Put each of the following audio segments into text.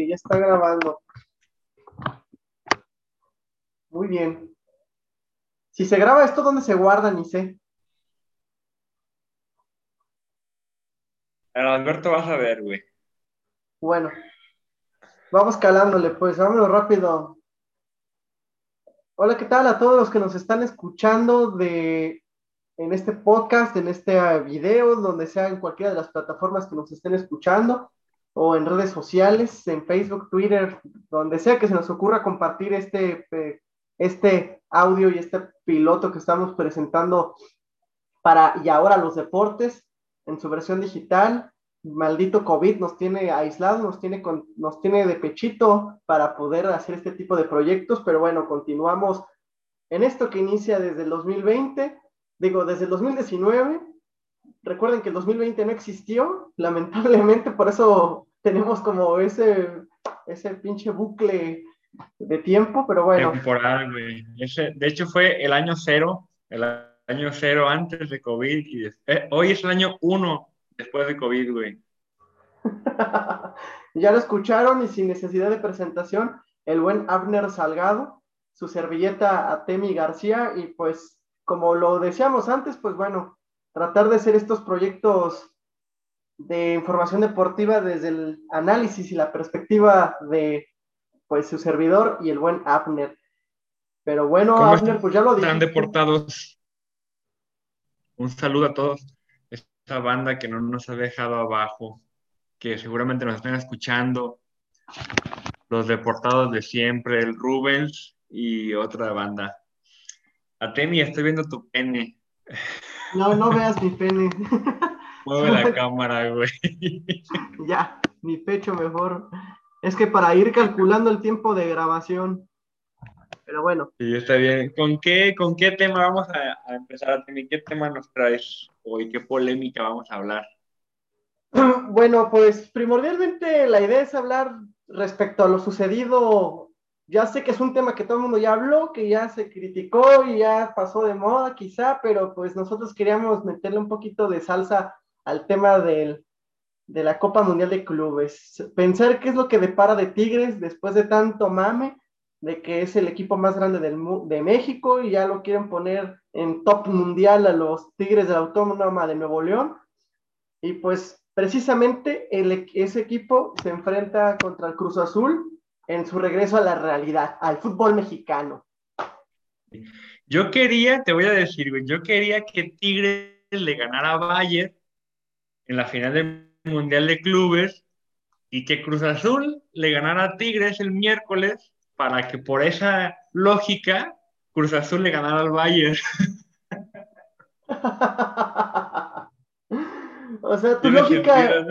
que ya está grabando. Muy bien. Si se graba esto, ¿dónde se guarda? Ni sé. Alberto vas a ver, güey. Bueno. Vamos calándole, pues, vámonos rápido. Hola, ¿qué tal a todos los que nos están escuchando de en este podcast, en este video, donde sea en cualquiera de las plataformas que nos estén escuchando, o en redes sociales, en Facebook, Twitter, donde sea que se nos ocurra compartir este, eh, este audio y este piloto que estamos presentando para y ahora los deportes en su versión digital. Maldito COVID nos tiene aislados, nos tiene, nos tiene de pechito para poder hacer este tipo de proyectos, pero bueno, continuamos en esto que inicia desde el 2020 digo, desde el 2019, recuerden que el 2020 no existió, lamentablemente, por eso tenemos como ese, ese pinche bucle de tiempo, pero bueno. Temporal, güey. de hecho, fue el año cero, el año cero antes de COVID, y eh, hoy es el año uno después de COVID, güey. ya lo escucharon y sin necesidad de presentación, el buen Abner Salgado, su servilleta a Temi García, y pues como lo decíamos antes, pues bueno, tratar de hacer estos proyectos de información deportiva desde el análisis y la perspectiva de pues su servidor y el buen Abner. Pero bueno, Abner, pues ya lo dije. Están deportados. Un saludo a todos. Esta banda que no nos ha dejado abajo, que seguramente nos están escuchando. Los deportados de siempre, el Rubens y otra banda. Atemi, estoy viendo tu pene. No, no veas mi pene. Mueve la cámara, güey. Ya, mi pecho mejor. Es que para ir calculando el tiempo de grabación. Pero bueno. Sí, está bien. ¿Con qué, con qué tema vamos a, empezar, Atemi? ¿Qué tema nos traes hoy? ¿Qué polémica vamos a hablar? Bueno, pues primordialmente la idea es hablar respecto a lo sucedido ya sé que es un tema que todo el mundo ya habló, que ya se criticó y ya pasó de moda quizá, pero pues nosotros queríamos meterle un poquito de salsa al tema del, de la Copa Mundial de Clubes. Pensar qué es lo que depara de Tigres después de tanto mame, de que es el equipo más grande del, de México y ya lo quieren poner en top mundial a los Tigres de la Autónoma de Nuevo León. Y pues precisamente el, ese equipo se enfrenta contra el Cruz Azul en su regreso a la realidad, al fútbol mexicano. Yo quería, te voy a decir, yo quería que Tigres le ganara a Bayern en la final del Mundial de Clubes y que Cruz Azul le ganara a Tigres el miércoles para que por esa lógica Cruz Azul le ganara al Bayern. o sea, tu lógica,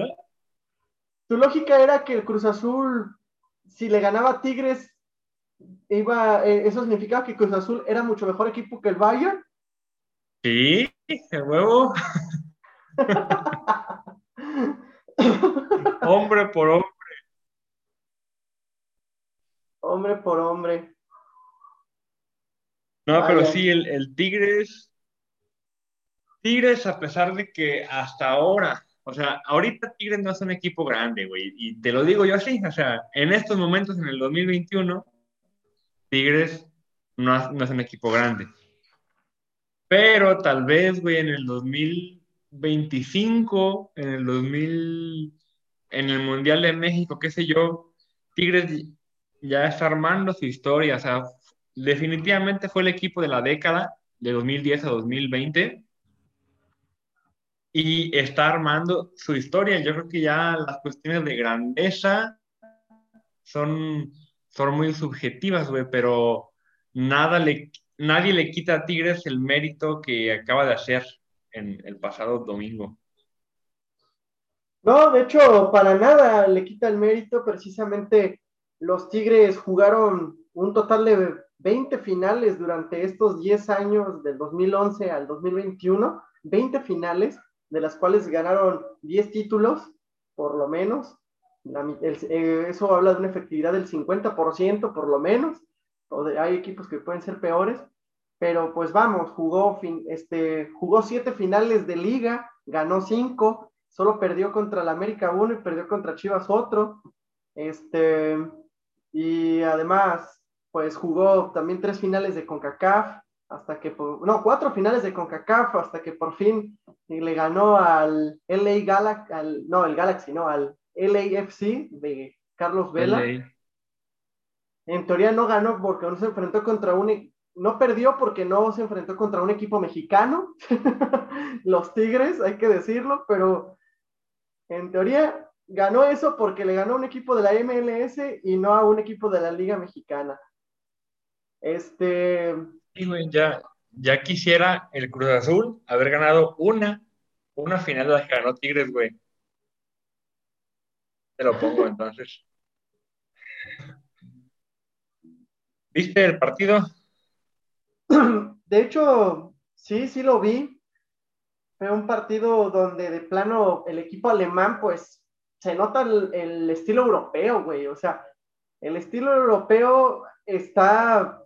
tu lógica era que el Cruz Azul si le ganaba Tigres, iba, eh, eso significaba que Cruz Azul era mucho mejor equipo que el Bayern. Sí, el huevo. hombre por hombre. Hombre por hombre. No, pero sí, el, el Tigres. Tigres, a pesar de que hasta ahora o sea, ahorita Tigres no es un equipo grande, güey. Y te lo digo yo así. O sea, en estos momentos, en el 2021, Tigres no, es un equipo grande. Pero tal vez, güey, en el 2025, en el 2000, en el Mundial de México, qué sé yo, Tigres ya está armando su historia. O sea, definitivamente fue el equipo de la década, de 2010 a 2020 y está armando su historia. Yo creo que ya las cuestiones de grandeza son, son muy subjetivas, güey, pero nada le, nadie le quita a Tigres el mérito que acaba de hacer en el pasado domingo. No, de hecho, para nada le quita el mérito. Precisamente los Tigres jugaron un total de 20 finales durante estos 10 años, del 2011 al 2021, 20 finales de las cuales ganaron 10 títulos, por lo menos. Eh, eso habla de una efectividad del 50%, por lo menos. O hay equipos que pueden ser peores, pero pues vamos, jugó, este, jugó siete finales de liga, ganó cinco, solo perdió contra el América uno y perdió contra Chivas otro. Este, y además, pues jugó también tres finales de CONCACAF, hasta que, no, cuatro finales de CONCACAF, hasta que por fin le ganó al LA Galaxy, al, no, el Galaxy, no, al LAFC de Carlos Vela. En teoría no ganó porque no se enfrentó contra un, e, no perdió porque no se enfrentó contra un equipo mexicano, los Tigres, hay que decirlo, pero en teoría ganó eso porque le ganó un equipo de la MLS y no a un equipo de la Liga Mexicana. Este. Ya, ya quisiera el Cruz Azul haber ganado una, una final de la que ganó Tigres, güey. Te lo pongo entonces. ¿Viste el partido? De hecho, sí, sí lo vi. Fue un partido donde de plano el equipo alemán, pues, se nota el, estilo europeo, güey. O sea, el estilo europeo está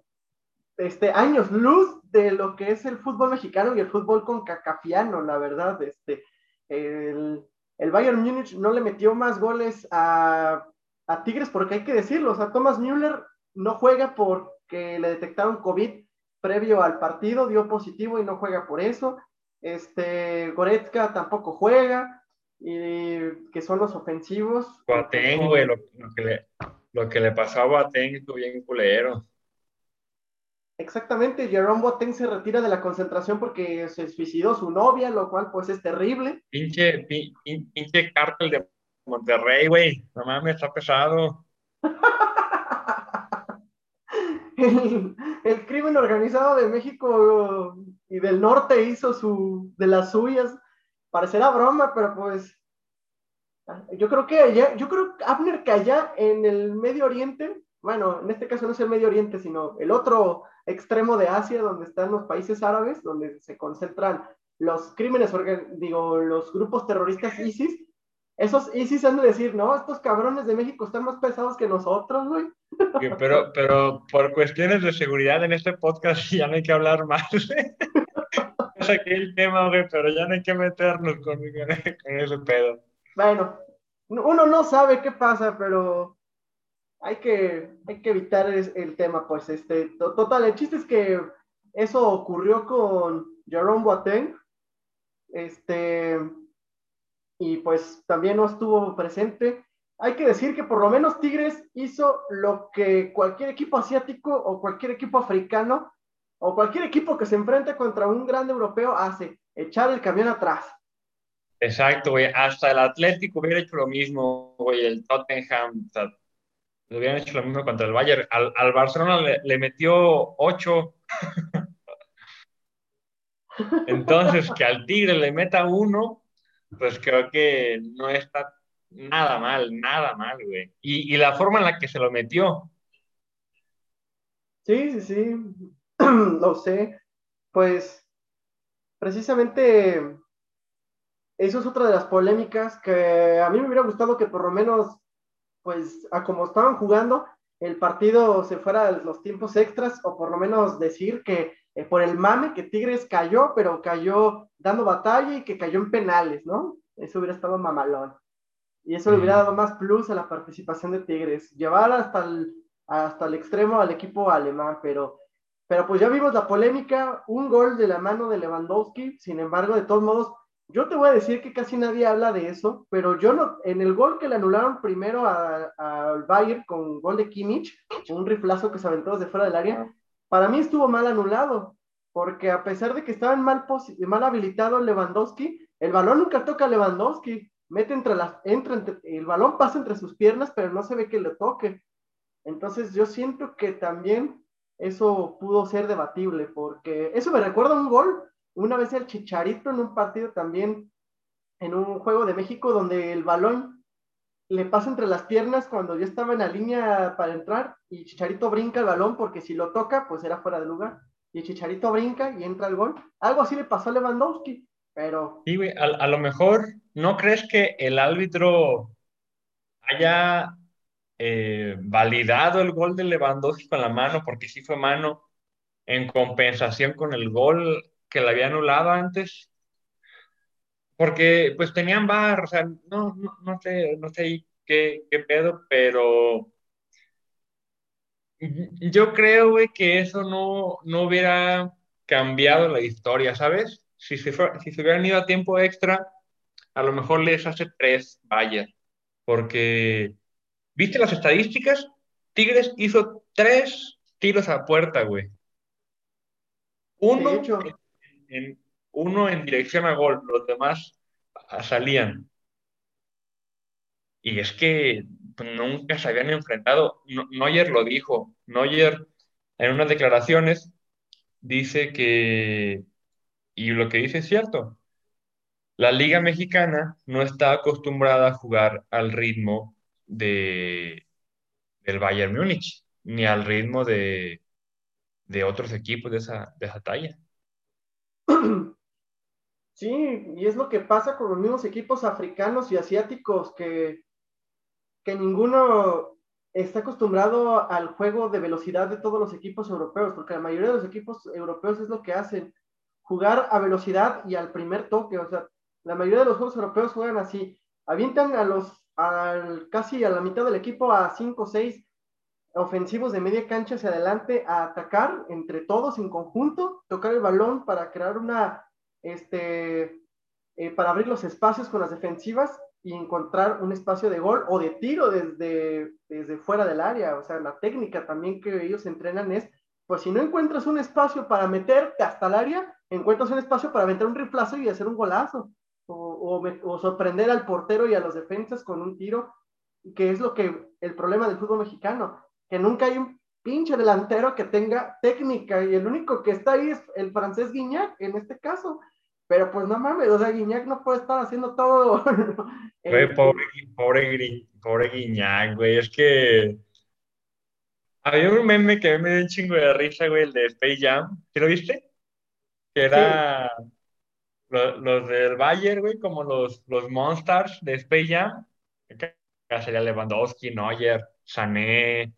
este, años luz de lo que es el fútbol mexicano y el fútbol con cacafiano, la verdad. Este, el, el Bayern Múnich no le metió más goles a, a, Tigres porque hay que decirlo, o sea, Thomas Müller no juega porque le detectaron COVID previo al partido, dio positivo y no juega por eso. Este, Goretzka tampoco juega, y que son los ofensivos. Güey, lo, que le, lo que le pasó a Boateng estuvo bien culero. Exactamente, Jerome Boateng se retira de la concentración porque se suicidó su novia, lo cual pues es terrible. Pinche, pinche cártel de Monterrey, güey, no mames, está pesado. el, crimen organizado de México y del norte hizo su de las suyas. Parecerá broma, pero pues yo creo que allá, yo creo Abner que allá en el Medio Oriente, bueno, en este caso no es el Medio Oriente, sino el otro extremo de Asia, donde están los países árabes, donde se concentran los crímenes, digo, los grupos terroristas ISIS, esos ISIS han de decir, no, estos cabrones de México están más pesados que nosotros, güey. Pero, pero por cuestiones de seguridad en este podcast ya no hay que hablar más. es aquí el tema, güey, pero ya no hay que meternos con, con ese pedo. Bueno, uno no sabe qué pasa, pero hay que, hay que evitar el tema, pues, este, total, el chiste es que eso ocurrió con Jerome Boateng, este, y pues también no estuvo presente. Hay que decir que por lo menos Tigres hizo lo que cualquier equipo asiático o cualquier equipo africano o cualquier equipo que se enfrente contra un grande europeo hace, echar el camión atrás. Exacto, güey. Hasta el Atlético hubiera hecho lo mismo, güey. El Tottenham, hubieran hecho lo mismo contra el Bayern. Al, Barcelona le, metió ocho. Entonces, que al Tigre le meta uno, pues creo que no está nada mal, nada mal, güey. Y, y la forma en la que se lo metió. Sí, sí, sí. lo sé. Pues, precisamente eso es otra de las polémicas que a mí me hubiera gustado que por lo menos, pues, a como estaban jugando, el partido se fuera a los tiempos extras o por lo menos decir que eh, por el mame que Tigres cayó, pero cayó dando batalla y que cayó en penales, ¿no? Eso hubiera estado mamalón. Y eso le hubiera dado más plus a la participación de Tigres, llevar hasta el, hasta el extremo al equipo alemán, pero, pero pues ya vimos la polémica, un gol de la mano de Lewandowski, sin embargo, de todos modos, yo te voy a decir que casi nadie habla de eso, pero yo no, en el gol que le anularon primero al Bayern con gol de Kimmich, un riflazo que se aventó desde fuera del área, para mí estuvo mal anulado, porque a pesar de que estaba mal, mal habilitado Lewandowski, el balón nunca toca a Lewandowski, mete entre las, entra entre, el balón pasa entre sus piernas, pero no se ve que le toque. Entonces yo siento que también eso pudo ser debatible, porque eso me recuerda a un gol una vez el Chicharito en un partido también, en un juego de México, donde el balón le pasa entre las piernas cuando yo estaba en la línea para entrar y Chicharito brinca el balón porque si lo toca, pues era fuera de lugar. Y Chicharito brinca y entra el gol. Algo así le pasó a Lewandowski, pero... Sí, güey, a, lo mejor, ¿no crees que el árbitro haya eh, validado el gol de Lewandowski con la mano, porque sí fue mano, en compensación con el gol que la había anulado antes, porque pues tenían bar, o sea, no, no, no sé, no sé qué, qué pedo, pero yo creo, güey, que eso no, no hubiera cambiado la historia, ¿sabes? Si se, si se hubieran ido a tiempo extra, a lo mejor les hace tres Bayern, porque, ¿viste las estadísticas? Tigres hizo tres tiros a puerta, güey. Uno, uno en dirección a gol, los demás salían. Y es que nunca se habían enfrentado. Neuer lo dijo. Neuer, en unas declaraciones, dice que, y lo que dice es cierto, la Liga Mexicana no está acostumbrada a jugar al ritmo de, del Bayern Múnich, ni al ritmo de, de otros equipos de esa, de esa talla. Sí, y es lo que pasa con los mismos equipos africanos y asiáticos que que ninguno está acostumbrado al juego de velocidad de todos los equipos europeos, porque la mayoría de los equipos europeos es lo que hacen, jugar a velocidad y al primer toque, o sea, la mayoría de los juegos europeos juegan así, avientan a los, al, casi a la mitad del equipo a 5 o 6 ofensivos de media cancha hacia adelante a atacar entre todos en conjunto, tocar el balón para crear una, este, eh, para abrir los espacios con las defensivas y encontrar un espacio de gol o de tiro desde, desde fuera del área. O sea, la técnica también que ellos entrenan es, pues si no encuentras un espacio para meterte hasta el área, encuentras un espacio para meter un riflazo y hacer un golazo. O, o, sorprender al portero y a los defensas con un tiro, que es lo que el problema del fútbol mexicano, que nunca hay un pinche delantero que tenga técnica y el único que está ahí es el francés Guignac en este caso. Pero pues no mames, o sea, Guiñac no puede estar haciendo todo. Güey, pobre, pobre, pobre Guiñac, güey, es que. Había un meme que me dio un chingo de risa, güey, el de Space Jam. ¿Sí lo viste? Que era los, del Bayern, güey, como los, los Monsters de Space Jam. Que sería Lewandowski, Neuer, Sané.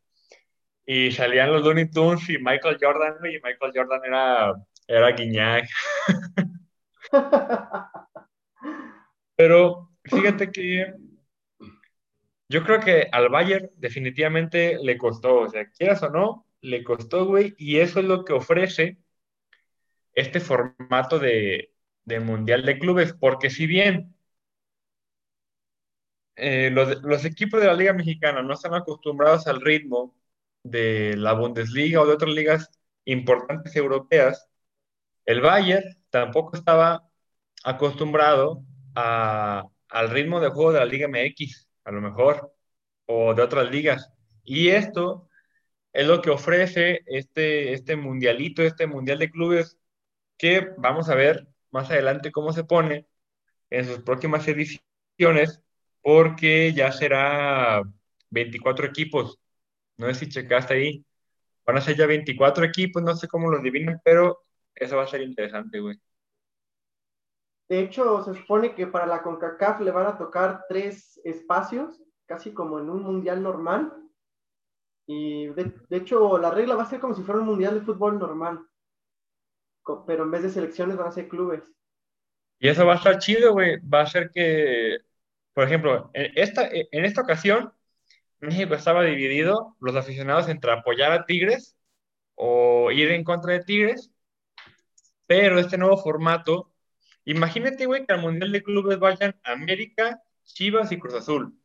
Y salían los Looney Tunes y Michael Jordan, güey, y Michael Jordan era, era Guiñac. Pero fíjate que yo creo que al Bayern definitivamente le costó, o sea, quieras o no, le costó, güey, y eso es lo que ofrece este formato de, Mundial de Clubes, porque si bien eh, los, los, equipos de la Liga Mexicana no están acostumbrados al ritmo de la Bundesliga o de otras ligas importantes europeas, el Bayern tampoco estaba acostumbrado al ritmo de juego de la Liga MX, a lo mejor, o de otras ligas. Y esto es lo que ofrece este, este mundialito, este mundial de clubes, que vamos a ver más adelante cómo se pone en sus próximas ediciones, porque ya será 24 equipos. No sé si checaste ahí. Van a ser ya 24 equipos, no sé cómo los dividen, pero eso va a ser interesante, güey. De hecho, se supone que para la CONCACAF le van a tocar tres espacios, casi como en un mundial normal. Y de, hecho, la regla va a ser como si fuera un mundial de fútbol normal. Pero en vez de selecciones van a ser clubes. Y eso va a estar chido, güey. Va a ser que, por ejemplo, en esta, en esta ocasión, México estaba dividido, los aficionados entre apoyar a Tigres o ir en contra de Tigres, pero este nuevo formato Imagínate, güey, que al Mundial de Clubes vayan América, Chivas y Cruz Azul.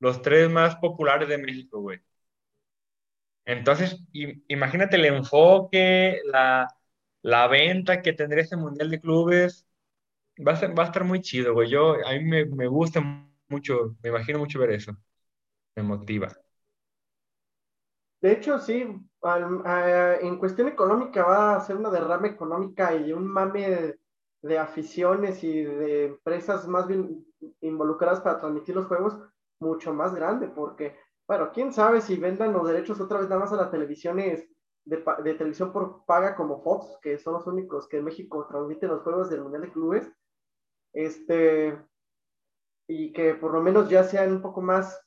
Los tres más populares de México, güey. Entonces, imagínate el enfoque, la, venta que tendría ese Mundial de Clubes. Va a, va a estar muy chido, güey. Yo, a mí me, me gusta mucho, me imagino mucho ver eso. Me motiva. De hecho, sí, en cuestión económica va a ser una derrama económica y un mame de, aficiones y de empresas más bien involucradas para transmitir los juegos mucho más grande, porque, bueno, quién sabe si vendan los derechos otra vez nada más a las televisiones de, de televisión por paga como Fox, que son los únicos que en México transmiten los juegos del Mundial de Clubes, este, y que por lo menos ya sean un poco más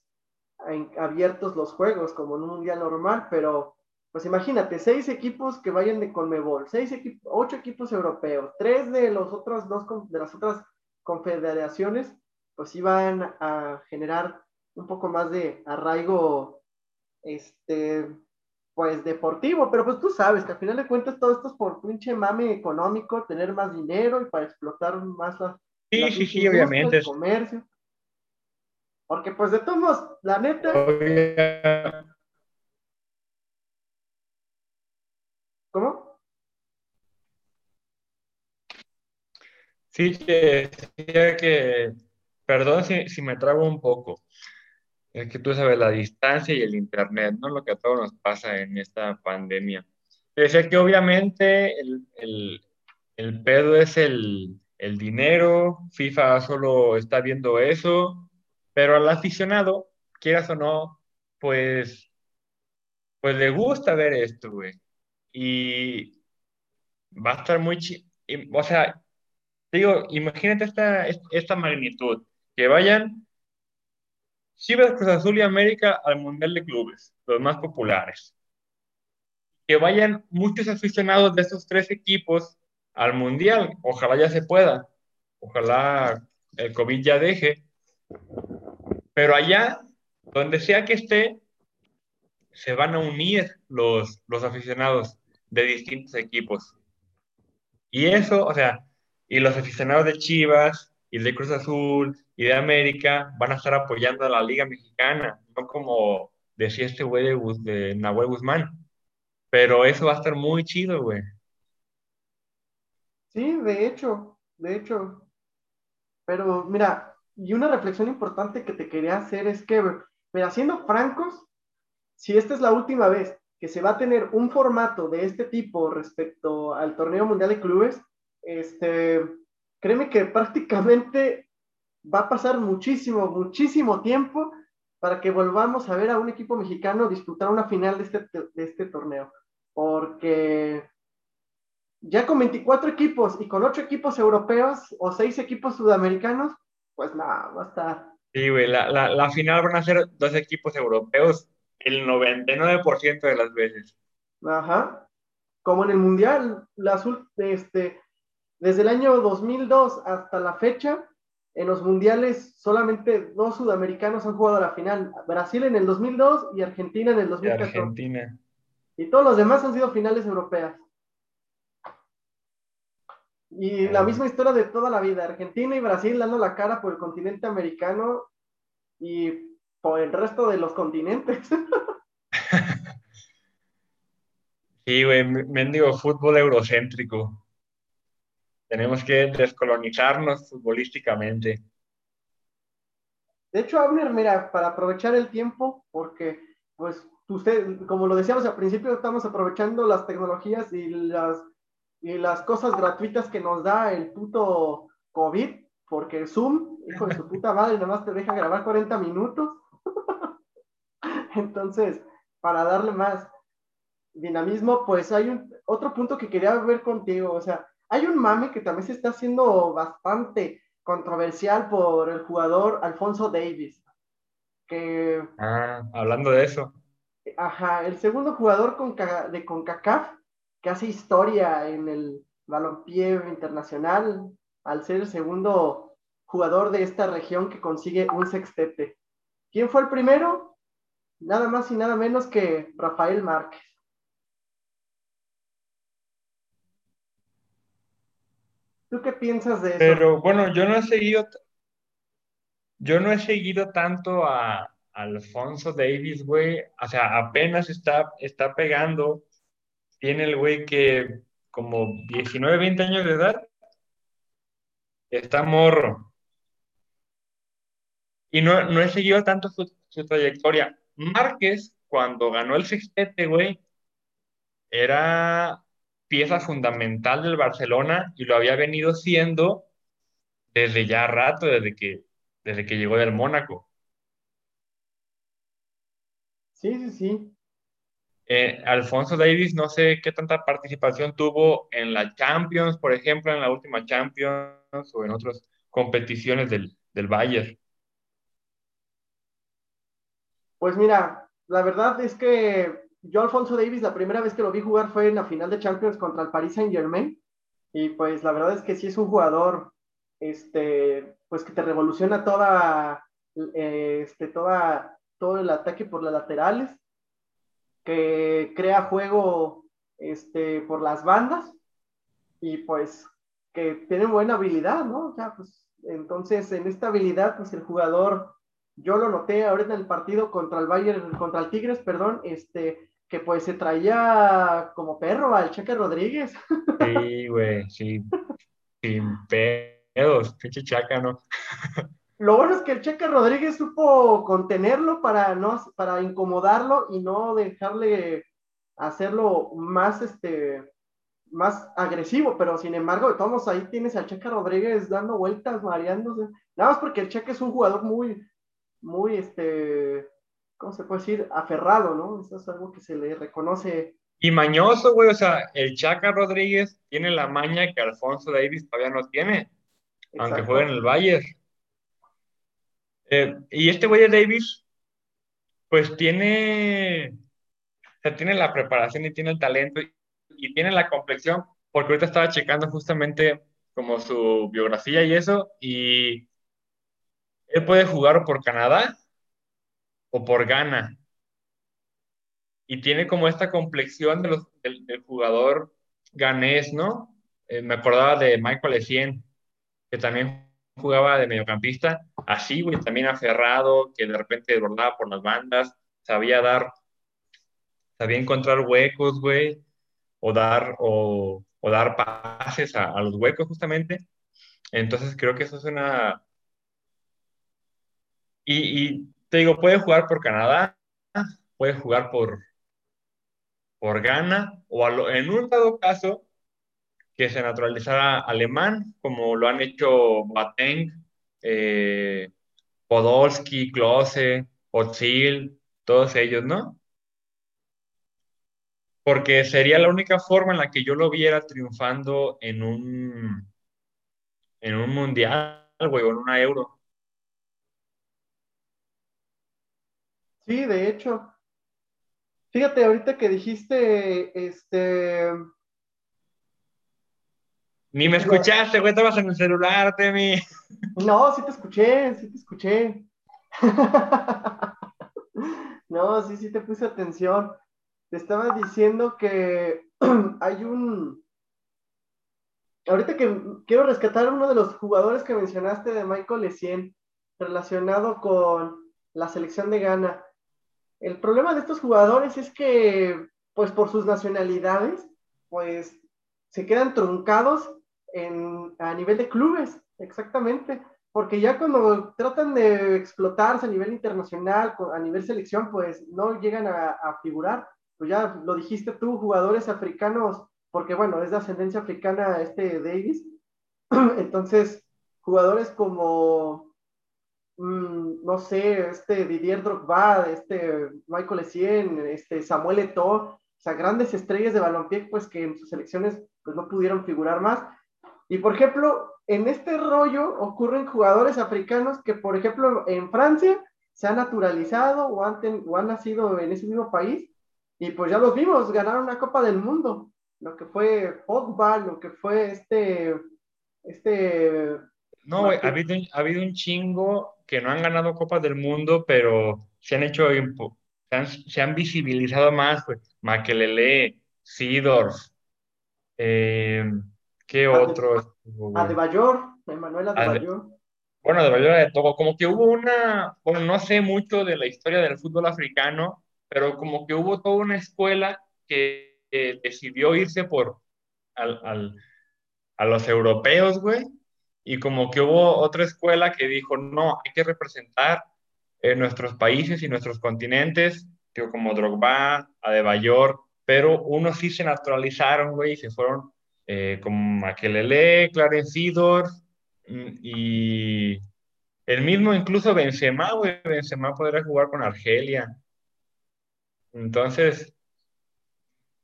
abiertos los juegos como en un mundial normal, pero pues imagínate, seis equipos que vayan de Conmebol, seis equipos, ocho equipos europeos, tres de los otros dos de las otras confederaciones pues iban a generar un poco más de arraigo, este, pues deportivo, pero pues tú sabes que al final de cuentas todo esto es por pinche mame económico, tener más dinero y para explotar más la, sí, sí, sí, obviamente. el comercio. Porque pues de todos la neta... ¿Cómo? Sí, que que, perdón si, si me trago un poco, es que tú sabes la distancia y el internet, ¿no? Lo que a todos nos pasa en esta pandemia. Decía que obviamente el, el, el pedo es el, el dinero, FIFA solo está viendo eso, pero al aficionado, quieras o no, pues, pues le gusta ver esto, güey. Y va a estar muy... O sea, digo, imagínate esta, esta magnitud, que vayan Chivas, Cruz Azul y América al Mundial de Clubes, los más populares. Que vayan muchos aficionados de estos tres equipos al Mundial. Ojalá ya se pueda. Ojalá el COVID ya deje. Pero allá, donde sea que esté, se van a unir los, los aficionados de distintos equipos. Y eso, o sea, y los aficionados de Chivas y de Cruz Azul y de América van a estar apoyando a la Liga Mexicana, no como decía este güey de, de Guzmán. Pero eso va a estar muy chido, güey. Sí, de hecho, de hecho. Pero mira, y una reflexión importante que te quería hacer es que, mira, siendo francos, si esta es la última vez que se va a tener un formato de este tipo respecto al torneo mundial de clubes, este, créeme que prácticamente va a pasar muchísimo, muchísimo tiempo para que volvamos a ver a un equipo mexicano disputar una final de este, de este torneo. Porque ya con 24 equipos y con 8 equipos europeos o 6 equipos sudamericanos, pues nada, va a estar. Sí, güey, la, la, la, final van a ser dos equipos europeos el 99% de las veces. Ajá. Como en el Mundial, la, este, desde el año 2002 hasta la fecha, en los mundiales solamente dos sudamericanos han jugado a la final. Brasil en el 2002 y Argentina en el 2014. Y Argentina. Y todos los demás han sido finales europeas. Y la misma historia de toda la vida. Argentina y Brasil dando la cara por el continente americano y por el resto de los continentes. sí, güey, mendigo fútbol eurocéntrico. Tenemos que descolonizarnos futbolísticamente. De hecho, Abner, mira, para aprovechar el tiempo, porque, pues, usted, como lo decíamos al principio, estamos aprovechando las tecnologías y las, y las cosas gratuitas que nos da el puto COVID, porque Zoom, hijo de su puta madre, nada más te deja grabar 40 minutos. Entonces, para darle más dinamismo, pues hay un, otro punto que quería ver contigo, o sea, hay un mame que también se está haciendo bastante controversial por el jugador Alfonso Davis. Que, ah, hablando de eso. Ajá, el segundo jugador con, de CONCACAF que hace historia en el balompié internacional al ser el segundo jugador de esta región que consigue un sextete. ¿Quién fue el primero? Nada más y nada menos que Rafael Márquez. ¿Tú qué piensas de eso? Pero bueno, yo no he seguido, yo no he seguido tanto a, Alfonso Davis, güey. O sea, apenas está, está pegando. Tiene el güey que como 19, 20 años de edad. Está morro. Y no, no he seguido tanto su, su trayectoria. Márquez, cuando ganó el sextete, güey, era pieza fundamental del Barcelona y lo había venido siendo desde ya rato, desde que, desde que llegó del Mónaco. Sí, sí, sí. Eh, Alfonso Davis, no sé qué tanta participación tuvo en la Champions, por ejemplo, en la última Champions o en otras competiciones del, del Bayern. Pues mira, la verdad es que yo Alfonso Davis la primera vez que lo vi jugar fue en la final de Champions contra el Paris Saint Germain y pues la verdad es que sí es un jugador este, pues que te revoluciona toda, eh, este, toda, todo el ataque por las laterales, que crea juego este, por las bandas y pues que tiene buena habilidad, ¿no? Pues entonces en esta habilidad, pues el jugador, yo lo noté ahorita en el partido contra el Bayern, contra el Tigres, perdón, este, que pues se traía como perro al Cheque Rodríguez. Sí, güey, sí. Sin pedos, pinche chaca, ¿no? Lo bueno es que el Cheque Rodríguez supo contenerlo para no para incomodarlo y no dejarle hacerlo más este más agresivo, pero sin embargo, de todos ahí tienes al Cheque Rodríguez dando vueltas, mareándose, nada más porque el Cheque es un jugador muy, muy, este, ¿cómo se puede decir? Aferrado, ¿no? Eso es algo que se le reconoce. Y mañoso, güey, o sea, el Chaca Rodríguez tiene la maña que Alfonso Davis todavía no tiene, aunque juegue en el Bayern. Eh, y este güey de Davis, pues tiene, o sea, tiene la preparación y tiene el talento y tiene la complexión, porque ahorita estaba checando justamente como su biografía y eso, y él puede jugar por Canadá o por Ghana. Y tiene como esta complexión de los, del, jugador ganés, ¿no? Eh, me acordaba de Michael Essien, que también jugaba de mediocampista, así, güey, también aferrado, que de repente desbordaba por las bandas, sabía dar, sabía encontrar huecos, güey, o dar, o, dar pases a, los huecos justamente. Entonces creo que eso es una... Y, te digo, puede jugar por Canadá, puede jugar por, por Ghana, o en un dado caso, que se naturalizara alemán, como lo han hecho Bateng, eh, Podolski, Klose, Ozil, todos ellos, ¿no? porque sería la única forma en la que yo lo viera triunfando en un, en un mundial, güey, o en una euro. Sí, de hecho. Fíjate, ahorita que dijiste, este... Ni me escuchaste, güey, estabas en el celular, Temi. No, sí te escuché, sí te escuché. no, sí, sí te puse atención te estaba diciendo que hay un... Ahorita que quiero rescatar uno de los jugadores que mencionaste de Michael Essien, relacionado con la selección de Ghana. El problema de estos jugadores es que, pues por sus nacionalidades, pues se quedan truncados en, a nivel de clubes, exactamente, porque ya cuando tratan de explotarse a nivel internacional, a nivel selección, pues no llegan a figurar. Pues ya lo dijiste tú, jugadores africanos, porque bueno, es de ascendencia africana este Davis. Entonces, jugadores como, mm, no sé, este Didier Drogba, este Michael Essien, este Samuel Eto'o, o sea, grandes estrellas de balompié, pues que en sus selecciones pues no pudieron figurar más. Y por ejemplo, en este rollo ocurren jugadores africanos que, por ejemplo, en Francia se han naturalizado o han, o han nacido en ese mismo país y pues ya los vimos, ganaron una Copa del Mundo, lo que fue Pogba, lo que fue este, este... No, ha habido, ha habido un chingo que no han ganado Copas del Mundo, pero se han hecho, se han, visibilizado más, pues, Makelele, Sidorf, eh, ¿qué otro? Adebayor, Emanuel Adebayor. Bueno, Adebayor de todo, como que hubo una, bueno, no sé mucho de la historia del fútbol africano, pero como que hubo toda una escuela que, decidió irse por al, a los europeos, güey, y como que hubo otra escuela que dijo, no, hay que representar eh, nuestros países y nuestros continentes, como Drogba, Adebayor, pero unos sí se naturalizaron, güey, y se fueron eh, como Makelele, Clarence Sidor, mm, y el mismo incluso Benzema, güey, Benzema podría jugar con Argelia. Entonces,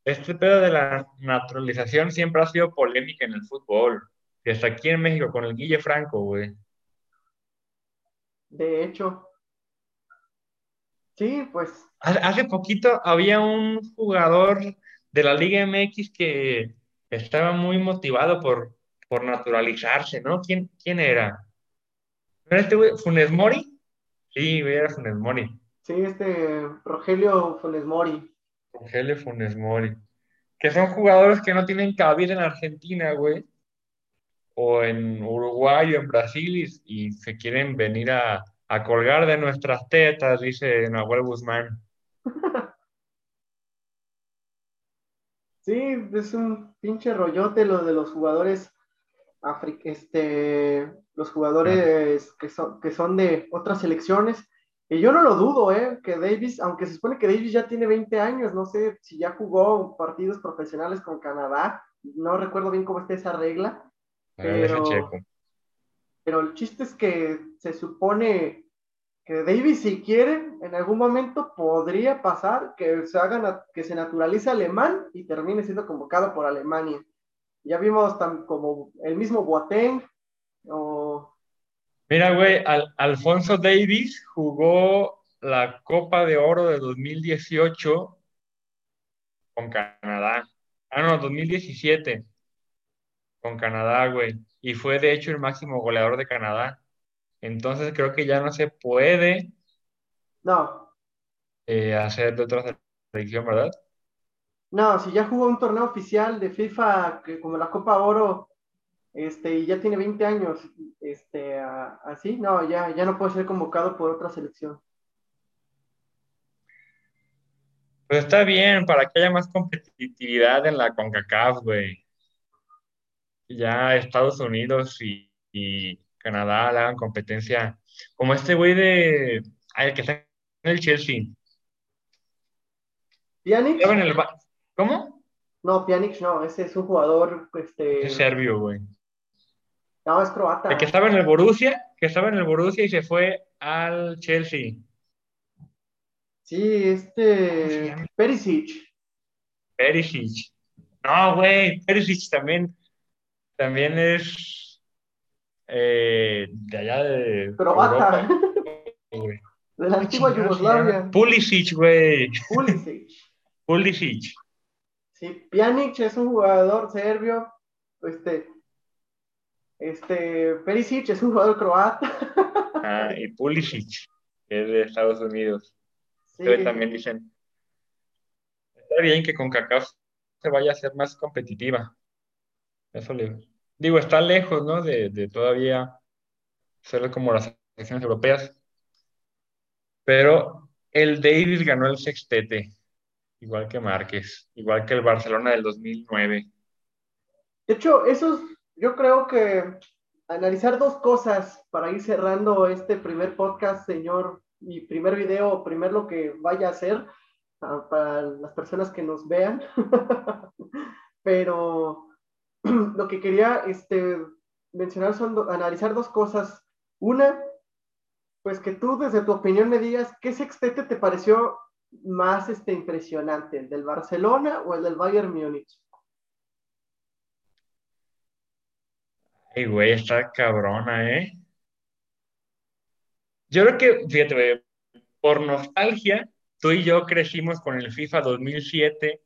este pedo de la naturalización siempre ha sido polémica en el fútbol. Hasta aquí en México con el Guille Franco, güey. De hecho. Sí, pues. Hace poquito había un jugador de la Liga MX que estaba muy motivado por por naturalizarse, ¿no? ¿Quién, quién era? ¿Era este güey? ¿Funes Mori? Sí, era Funes Mori. Sí, este Rogelio Funes Mori. Rogelio Funes Mori. Que son jugadores que no tienen cabida en Argentina, güey. O en Uruguay o en Brasil y, se quieren venir a, a colgar de nuestras tetas, dice Nahuel Guzmán. Sí, es un pinche rollote lo de los jugadores este, los jugadores que son, que son de otras selecciones. Y yo no lo dudo, ¿eh? Que Davis, aunque se supone que Davis ya tiene 20 años, no sé si ya jugó partidos profesionales con Canadá, no recuerdo bien cómo está esa regla. Pero, pero el chiste es que se supone que Davis, si quiere, en algún momento podría pasar que se, haga, que se naturalice alemán y termine siendo convocado por Alemania. Ya vimos tan, como el mismo Boateng. Mira, güey, Alfonso Davis jugó la Copa de Oro de 2018 con Canadá. Ah, no, 2017 con Canadá, güey. Y fue de hecho el máximo goleador de Canadá. Entonces creo que ya no se puede no. Eh, hacer de otra selección, ¿verdad? No, si ya jugó un torneo oficial de FIFA que como la Copa Oro, este, y ya tiene 20 años, este, así, no, ya, ya no puede ser convocado por otra selección. Pues está bien, para que haya más competitividad en la CONCACAF, güey. Ya Estados Unidos y, y Canadá le hagan competencia. Como este güey de. Ay, el que está en el Chelsea. ¿Pjanic? ¿Cómo? No, Pjanic no, ese es un jugador. Este... Es serbio, güey. No, es croata. El que estaba en el Borussia, que estaba en el Borussia y se fue al Chelsea. Sí, este. Perisic. Perisic. No, güey, Perisic también, también es eh, de allá de. Croata. de la antigua Yugoslavia. Pulisic, güey. Pulisic. Pulisic. Sí, Pjanic es un jugador serbio. Este. Este. Perisic es un jugador croata. ah, y Pulisic, que es de Estados Unidos. Sí. también dicen. Está bien que con Cacao se vaya a ser más competitiva. Eso le digo, está lejos, ¿no? De, todavía ser como las selecciones europeas. Pero el Davis ganó el sextete, igual que Márquez, igual que el Barcelona del 2009. De hecho, eso yo creo que analizar dos cosas para ir cerrando este primer podcast, señor, y primer video, primer lo que vaya a hacer ah, para las personas que nos vean. Pero lo que quería este, mencionar son analizar dos cosas. Una, pues que tú desde tu opinión me digas qué sextete te pareció más este, impresionante, el del Barcelona o el del Bayern Múnich. Ay, güey, está cabrona, ¿eh? Yo creo que, fíjate, por nostalgia, tú y yo crecimos con el FIFA 2007.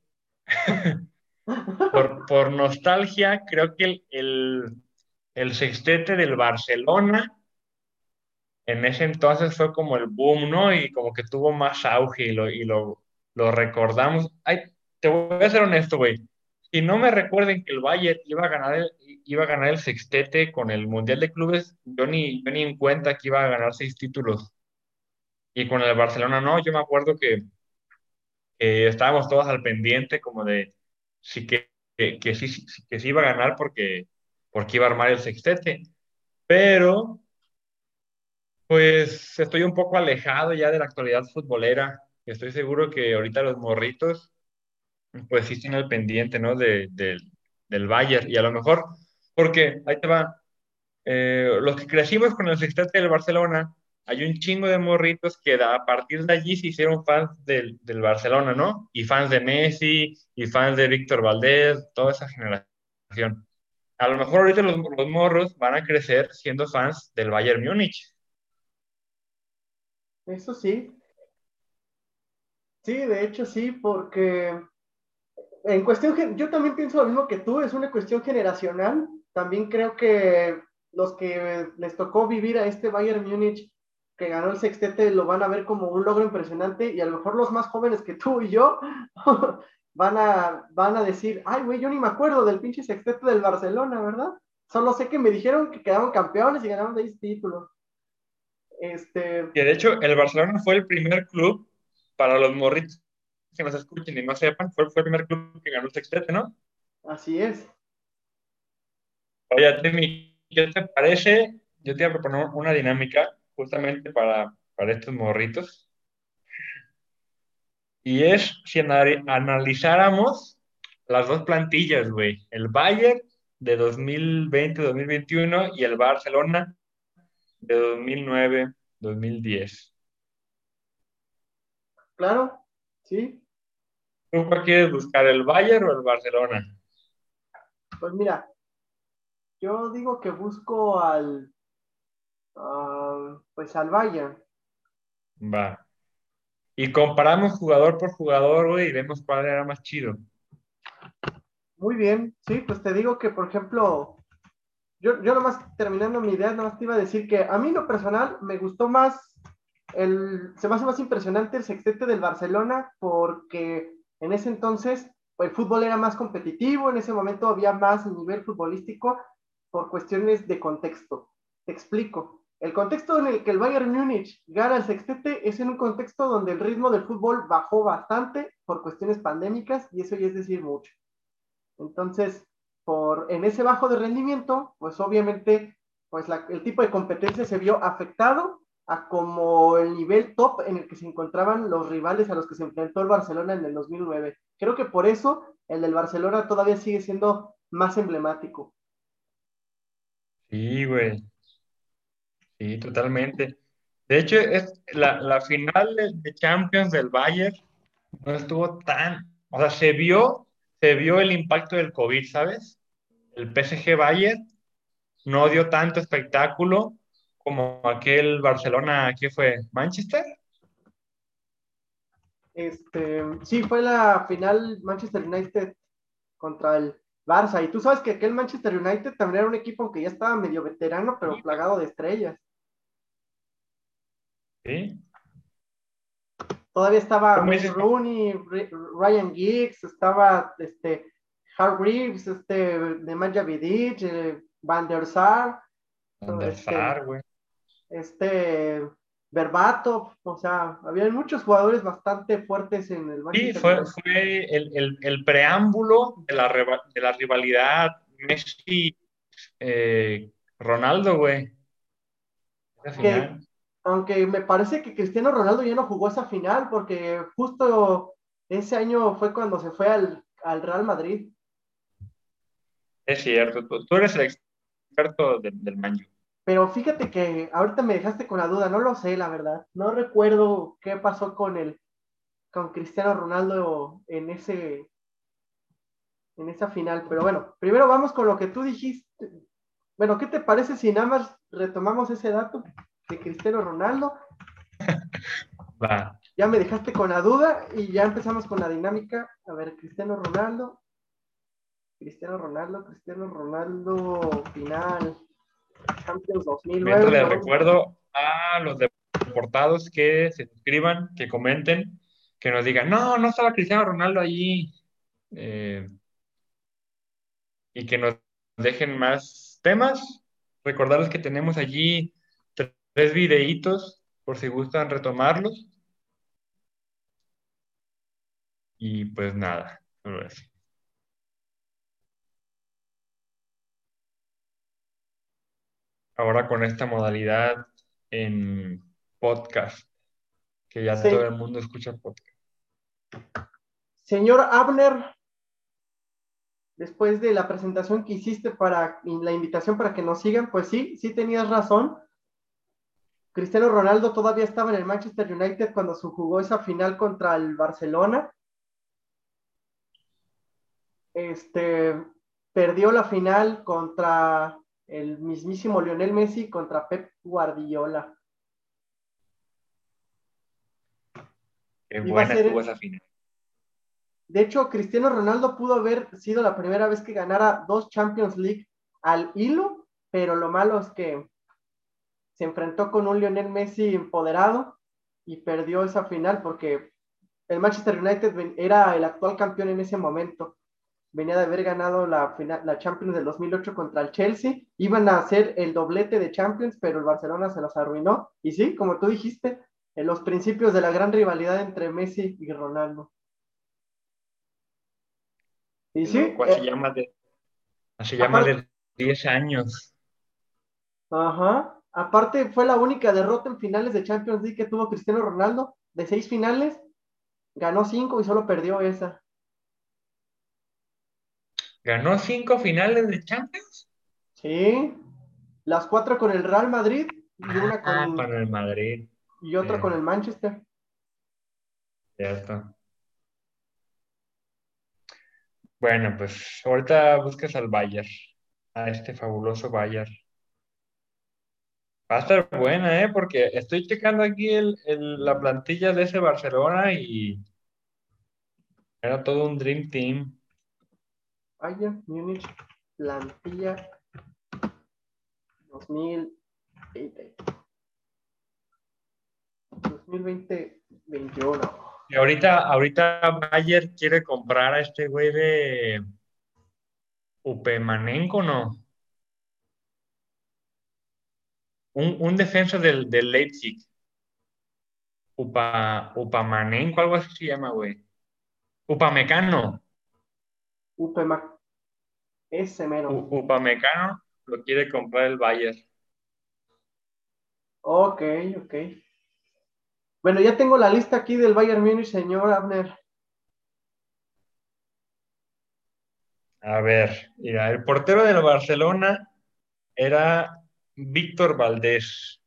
por, por nostalgia, creo que el, el, el, sextete del Barcelona en ese entonces fue como el boom, ¿no? Y como que tuvo más auge y lo, y lo, lo recordamos. Ay, te voy a ser honesto, güey. Si no me recuerden que el Bayern iba a ganar el, iba a ganar el sextete con el Mundial de Clubes, yo ni, yo ni en cuenta que iba a ganar seis títulos. Y con el Barcelona no, yo me acuerdo que, que estábamos todos al pendiente como de, sí que, que, sí, que sí iba a ganar porque, porque iba a armar el sextete. Pero, pues estoy un poco alejado ya de la actualidad futbolera. Estoy seguro que ahorita los morritos, pues sí están al pendiente, ¿no? De, del Bayern. Y a lo mejor, porque ahí te va, eh, los que crecimos con el sextete del Barcelona, hay un chingo de morritos que a partir de allí se hicieron fans del, Barcelona, ¿no? Y fans de Messi, y fans de Víctor Valdés, toda esa generación. A lo mejor ahorita los, los morros van a crecer siendo fans del Bayern Múnich. Eso sí. Sí, de hecho sí, porque en cuestión, yo también pienso lo mismo que tú, es una cuestión generacional, también creo que los que les tocó vivir a este Bayern Múnich que ganó el sextete lo van a ver como un logro impresionante y a lo mejor los más jóvenes que tú y yo van a, van a decir, ay, güey, yo ni me acuerdo del pinche sextete del Barcelona, ¿verdad? Solo sé que me dijeron que quedaron campeones y ganaron seis títulos. Este... Que de hecho el Barcelona fue el primer club para los morritos que nos escuchen y no sepan, fue, fue el primer club que ganó el sextete, ¿no? Así es. Oye, Timmy, ¿qué te parece? Yo te voy a proponer una dinámica justamente para, para estos morritos. Y es si analizáramos las dos plantillas, güey. El Bayern de 2020-2021 y el Barcelona de 2009-2010. Claro, sí. ¿Tú cuál quieres buscar, el Bayern o el Barcelona? Pues mira, yo digo que busco al, pues al Bayern. Va. Y comparamos jugador por jugador, güey, y vemos cuál era más chido. Muy bien, sí, pues te digo que, por ejemplo, yo, yo nomás terminando mi idea, nomás te iba a decir que a mí lo personal me gustó más, el, se me hace más impresionante el sextete del Barcelona porque en ese entonces el fútbol era más competitivo, en ese momento había más nivel futbolístico por cuestiones de contexto. Te explico. El contexto en el que el Bayern Múnich gana el sextete es en un contexto donde el ritmo del fútbol bajó bastante por cuestiones pandémicas y eso ya es decir mucho. Entonces, por, en ese bajo de rendimiento, pues obviamente pues el tipo de competencia se vio afectado a como el nivel top en el que se encontraban los rivales a los que se enfrentó el Barcelona en el 2009. Creo que por eso el del Barcelona todavía sigue siendo más emblemático. Sí, güey. Sí, totalmente. De hecho, es la, la final de Champions del Bayern no estuvo tan, o sea, se vio, se vio el impacto del COVID, ¿sabes? El PSG Bayern no dio tanto espectáculo como aquel Barcelona, ¿qué fue? ¿Manchester? Este, sí, fue la final Manchester United contra el Barça. Y tú sabes que aquel Manchester United también era un equipo que ya estaba medio veterano, pero plagado de estrellas. Sí. Todavía estaba Rooney, Ryan Giggs, estaba este, Hart Reeves, este, Nemanja Vidic, eh, Van der Sar. Van der este, Sar, güey. Este, Berbatov, o sea, había muchos jugadores bastante fuertes en el Sí, fue, fue el, el, preámbulo de la, de la rivalidad Messi-Ronaldo, eh, güey. Aunque me parece que Cristiano Ronaldo ya no jugó esa final porque justo ese año fue cuando se fue al, Real Madrid. Es cierto, tú, eres el experto del, del Pero fíjate que ahorita me dejaste con la duda, no lo sé, la verdad. No recuerdo qué pasó con el con Cristiano Ronaldo en ese en esa final, pero bueno, primero vamos con lo que tú dijiste. Bueno, ¿qué te parece si nada más retomamos ese dato? De Cristiano Ronaldo. Ya me dejaste con la duda y ya empezamos con la dinámica. A ver, Cristiano Ronaldo. Cristiano Ronaldo, Cristiano Ronaldo, final. Champions 2009. Mientras les recuerdo a los deportados que se suscriban, que comenten, que nos digan, no, no estaba Cristiano Ronaldo allí. Eh, y que nos dejen más temas. Recordarles que tenemos allí tres videitos por si gustan retomarlos. Y pues nada, Ahora con esta modalidad en podcast, que ya todo el mundo escucha podcast. Señor Abner, después de la presentación que hiciste para la invitación para que nos sigan, pues sí, sí tenías razón. Cristiano Ronaldo todavía estaba en el Manchester United cuando se jugó esa final contra el Barcelona. Este, perdió la final contra el mismísimo Lionel Messi contra Pep Guardiola. Qué buena estuvo esa final. De hecho, Cristiano Ronaldo pudo haber sido la primera vez que ganara dos Champions League al hilo, pero lo malo es que se enfrentó con un Lionel Messi empoderado y perdió esa final porque el Manchester United era el actual campeón en ese momento. Venía de haber ganado la, la Champions del 2008 contra el Chelsea. Iban a hacer el doblete de Champions, pero el Barcelona se los arruinó. Y sí, como tú dijiste, en los principios de la gran rivalidad entre Messi y Ronaldo. Y sí. Hace eh, llama de, llama de 10 años. Ajá. Aparte, fue la única derrota en finales de Champions League que tuvo Cristiano Ronaldo. De seis finales, ganó cinco y solo perdió esa. ¿Ganó cinco finales de Champions? Sí. Las cuatro con el Real Madrid y una ah, con, el Madrid. Y otra con el Manchester. Ya está. Bueno, pues ahorita buscas al Bayern, a este fabuloso Bayern. Va a estar buena, ¿eh? Porque estoy checando aquí el, la plantilla de ese Barcelona y era todo un Dream Team. Bayern Múnich, plantilla 2020. 2020-21. Y ahorita, ahorita Bayer quiere comprar a este güey de Upemanenko, ¿no? Un, un defensa del, del Leipzig. Upa, Upamanenko, algo así se llama, güey. Upamecano. Upema, ese mero. Upamecano lo quiere comprar el Bayer. Ok, ok. Bueno, ya tengo la lista aquí del Bayern Munich, señor Abner. A ver, mira, el portero del Barcelona era Víctor Valdés.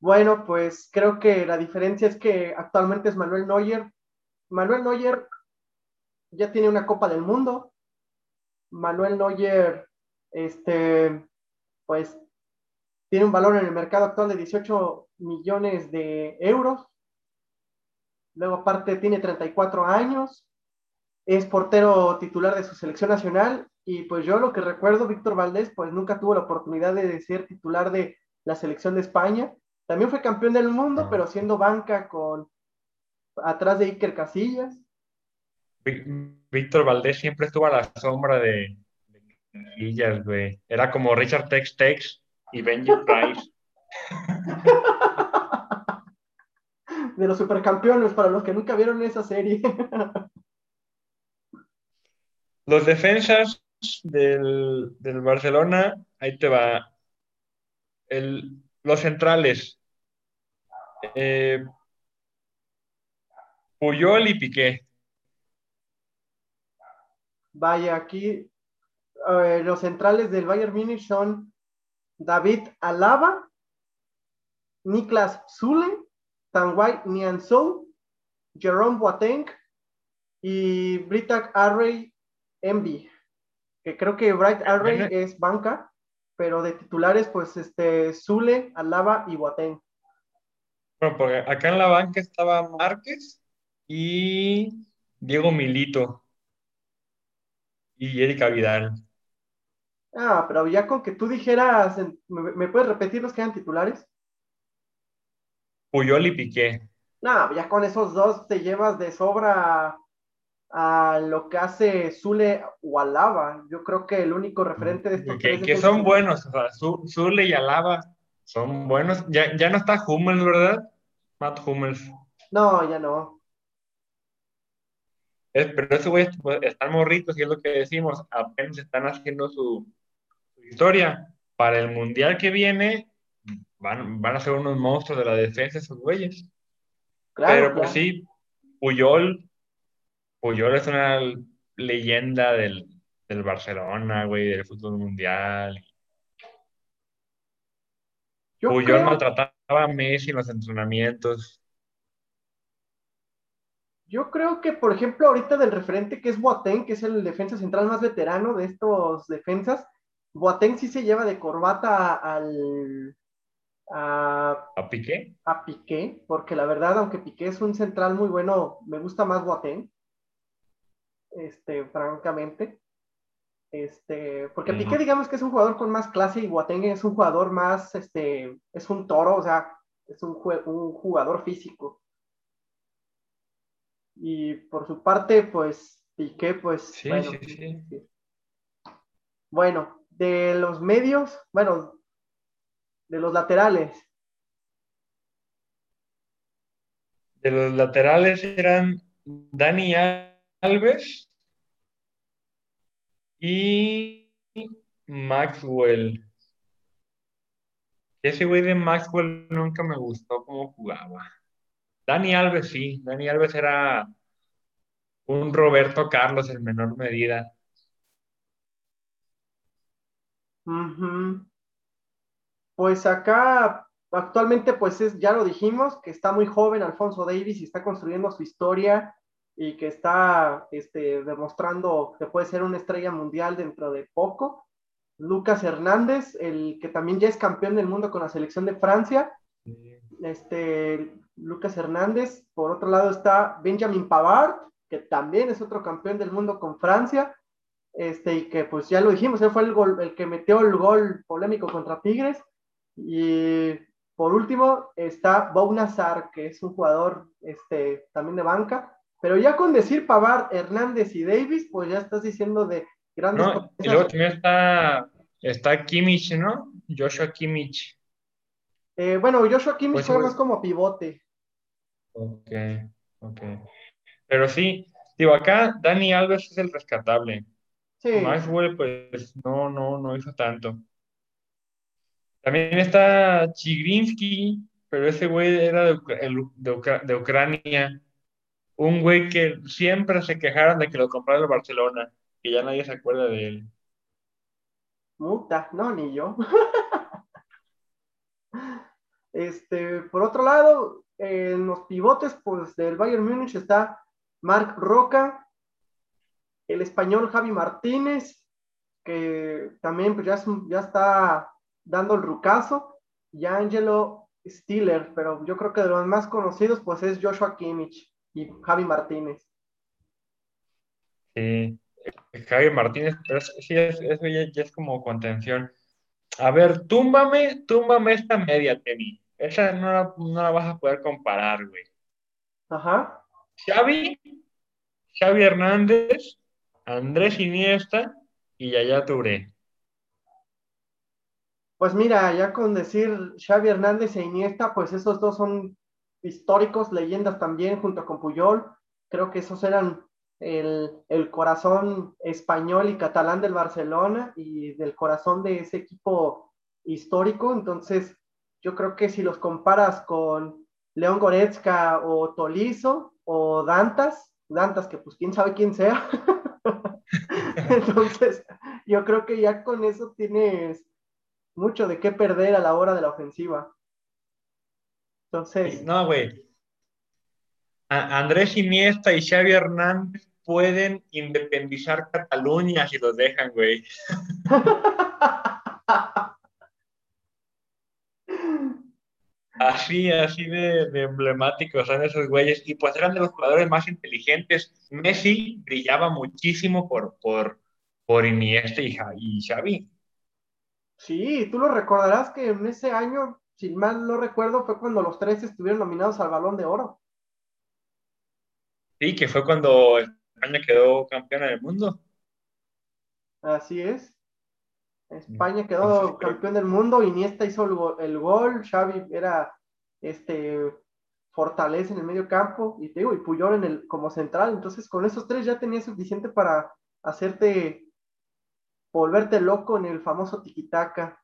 Bueno, pues creo que la diferencia es que actualmente es Manuel Neuer. Manuel Neuer ya tiene una Copa del Mundo. Manuel Neuer, este, pues tiene un valor en el mercado actual de 18 millones de euros. Luego aparte tiene 34 años, es portero titular de su selección nacional y pues yo lo que recuerdo, Víctor Valdés pues nunca tuvo la oportunidad de ser titular de la selección de España. También fue campeón del mundo, ah. pero siendo banca con atrás de Iker Casillas. Víctor Valdés siempre estuvo a la sombra de, Casillas, güey. Era como Richard Tex Tex y Benji Price. de los supercampeones, para los que nunca vieron esa serie. los defensas del, Barcelona, ahí te va. los centrales. Eh, Puyol y Piqué. Vaya, aquí eh, los centrales del Bayern Munich son David Alaba, Niklas Zule, Tanguay Nianzou, Jerome Boateng y Britak Array Envy, que creo que Bright Array es banca, pero de titulares, pues este Zule, Alaba y Boateng. Bueno, porque acá en la banca estaba Márquez y Diego Milito y Erika Vidal. Ah, pero ya con que tú dijeras, ¿me, puedes repetir los que eran titulares? Puyol y Piqué. No, ya con esos dos te llevas de sobra a lo que hace Zule o Alaba. Yo creo que el único referente de estos que, que son buenos, o sea, Zule y Alaba son buenos. Ya, ya no está Hummels, ¿verdad? Matt Hummels. No, ya no. pero esos güeyes pues, están morritos y es lo que decimos, apenas están haciendo su, historia. Para el mundial que viene, van, van a ser unos monstruos de la defensa esos güeyes. Pero pues sí, Puyol, Puyol es una leyenda del, del Barcelona, güey, del fútbol mundial. Puyol maltrataba a Messi en los entrenamientos. Yo creo que, por ejemplo, ahorita del referente que es Boateng, que es el defensa central más veterano de estos defensas, Boateng sí se lleva de corbata al. A, ¿A Piqué? A Piqué, porque la verdad, aunque Piqué es un central muy bueno, me gusta más Boateng. Este, francamente. Este, porque Piqué, digamos que es un jugador con más clase y Boateng es un jugador más, este, es un toro, o sea, es un, un jugador físico. Y por su parte, pues Piqué, pues. Sí, bueno, sí, sí. Bueno, de los medios, bueno, de los laterales. De los laterales eran Dani Alves y Maxwell. Ese güey de Maxwell nunca me gustó cómo jugaba. Dani Alves sí, Dani Alves era un Roberto Carlos en menor medida. Pues acá actualmente pues es, ya lo dijimos, que está muy joven Alfonso Davis y está construyendo su historia y que está este, demostrando que puede ser una estrella mundial dentro de poco. Lucas Hernández, el que también ya es campeón del mundo con la selección de Francia. Este, Lucas Hernández. Por otro lado está Benjamin Pavard, que también es otro campeón del mundo con Francia. Este, y que pues ya lo dijimos, él fue el, gol, el que metió el gol polémico contra Tigres. Y por último está Bounazar, que es un jugador este, también de banca. Pero ya con decir Pavard, Hernández y Davis, pues ya estás diciendo de grandes. No, y luego también está, está Kimmich, ¿no? Joshua Kimmich. Eh, bueno, Joshua Kimmich pues, fue más como pivote. Ok, ok. Pero sí, digo, acá Dani Alves es el rescatable. Sí. Maxwell, pues no, no, no hizo tanto. También está Chigrinsky, pero ese güey era de, de, Ucrania. Un güey que siempre se quejaron de que lo comprara el Barcelona, que ya nadie se acuerda de él. Muta, no, ni yo. este, por otro lado, en los pivotes, pues del Bayern Múnich está Marc Roca, el español Javi Martínez, que también pues, ya, ya está dando el rucazo, y Angelo Stiller, pero yo creo que de los más conocidos pues es Joshua Kimmich y Javi Martínez. Sí, Javi Martínez, pero eso, ya, es como contención. A ver, túmbame, túmbame esta media, Temi. Esa no la, no la vas a poder comparar, güey. Ajá. Xavi, Xavi Hernández, Andrés Iniesta y Yaya Touré. Pues mira, ya con decir Xavi Hernández e Iniesta, pues esos dos son históricos, leyendas también, junto con Puyol. Creo que esos eran el, el, corazón español y catalán del Barcelona y del corazón de ese equipo histórico. Entonces, yo creo que si los comparas con León Goretzka o Tolizo o Dantas, Dantas que pues quién sabe quién sea. Entonces, yo creo que ya con eso tienes mucho de qué perder a la hora de la ofensiva. Entonces. No, güey. Andrés Iniesta y Xavi Hernández pueden independizar Cataluña si los dejan, güey. Así, así de, emblemáticos son esos güeyes. Y pues eran de los jugadores más inteligentes. Messi brillaba muchísimo por, por, por Iniesta y, y Xavi. Sí, tú lo recordarás que en ese año, si mal no recuerdo, fue cuando los tres estuvieron nominados al Balón de Oro. Sí, que fue cuando España quedó campeona del mundo. Así es. España quedó campeón del mundo, Iniesta hizo el, gol, Xavi era este fortaleza en el medio campo y te digo, y Puyol en el como central, entonces con esos tres ya tenía suficiente para hacerte volverte loco en el famoso tiquitaca.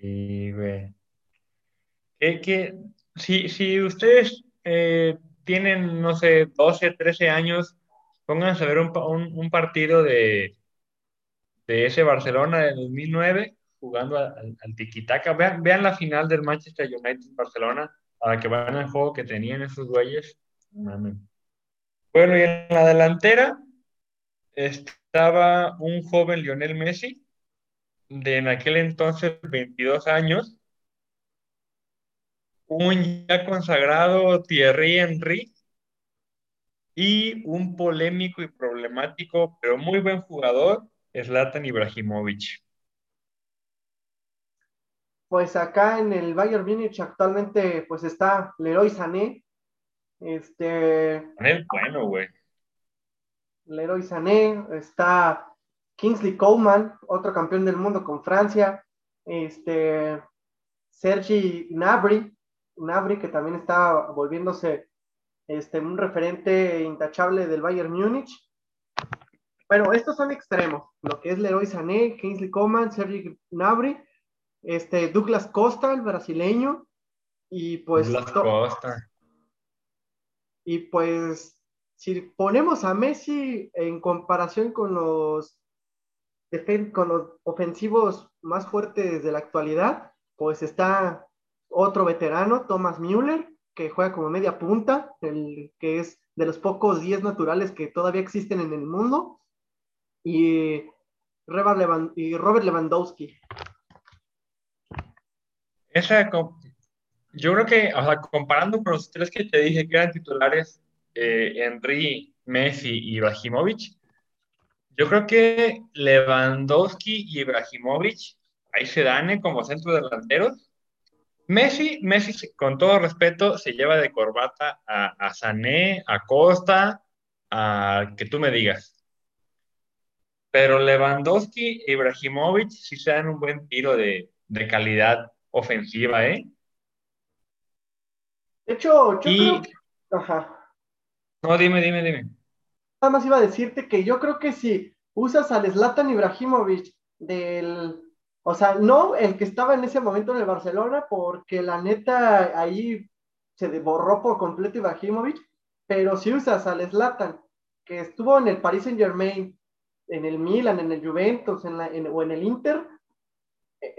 Sí, güey. Que, si, si ustedes eh, tienen, no sé, 12, 13 años, pónganse a ver un, un partido de, de ese Barcelona del 2009 jugando al, al tiquitaca. Vean, vean la final del Manchester United-Barcelona para que vean el juego que tenían esos güeyes. Bueno, y en la delantera estaba un joven Lionel Messi, de en aquel entonces 22 años, un ya consagrado Thierry Henry y un polémico y problemático, pero muy buen jugador, Zlatan Ibrahimovic. Pues acá en el Bayern Múnich actualmente pues está Leroy Sané. Este. Es bueno, güey. Leroy Sané, está Kingsley Coleman, otro campeón del mundo con Francia. Este. Sergi Gnabry, Gnabry que también está volviéndose este, un referente intachable del Bayern Múnich. Bueno, estos son extremos, lo que es Leroy Sané, Kingsley Coman, Sergi Gnabry, este, Douglas Costa, el brasileño, y pues... Douglas Costa. Y pues, si ponemos a Messi en comparación con los, con los ofensivos más fuertes de la actualidad, pues está otro veterano, Thomas Müller, que juega como media punta, el que es de los pocos 10 naturales que todavía existen en el mundo, y Robert, Lewandowski. Esa, yo creo que, o sea, comparando con los tres que te dije que eran titulares, eh, Henry, Messi y Ibrahimovic, yo creo que Lewandowski y Ibrahimovic ahí se dan como centro delanteros Messi, Messi, con todo respeto, se lleva de corbata a, a Sané, a Costa, a que tú me digas. Pero Lewandowski e Ibrahimovic sí se dan un buen tiro de, calidad ofensiva, ¿eh? De hecho, yo creo que... Ajá. No, dime, dime, dime. Nada más iba a decirte que yo creo que si usas al Zlatan Ibrahimovic del o sea, no el que estaba en ese momento en el Barcelona, porque la neta ahí se borró por completo Ibrahimovic, pero si usas al Zlatan, que estuvo en el Paris Saint Germain, en el Milan, en el Juventus en la, o en el Inter, eh,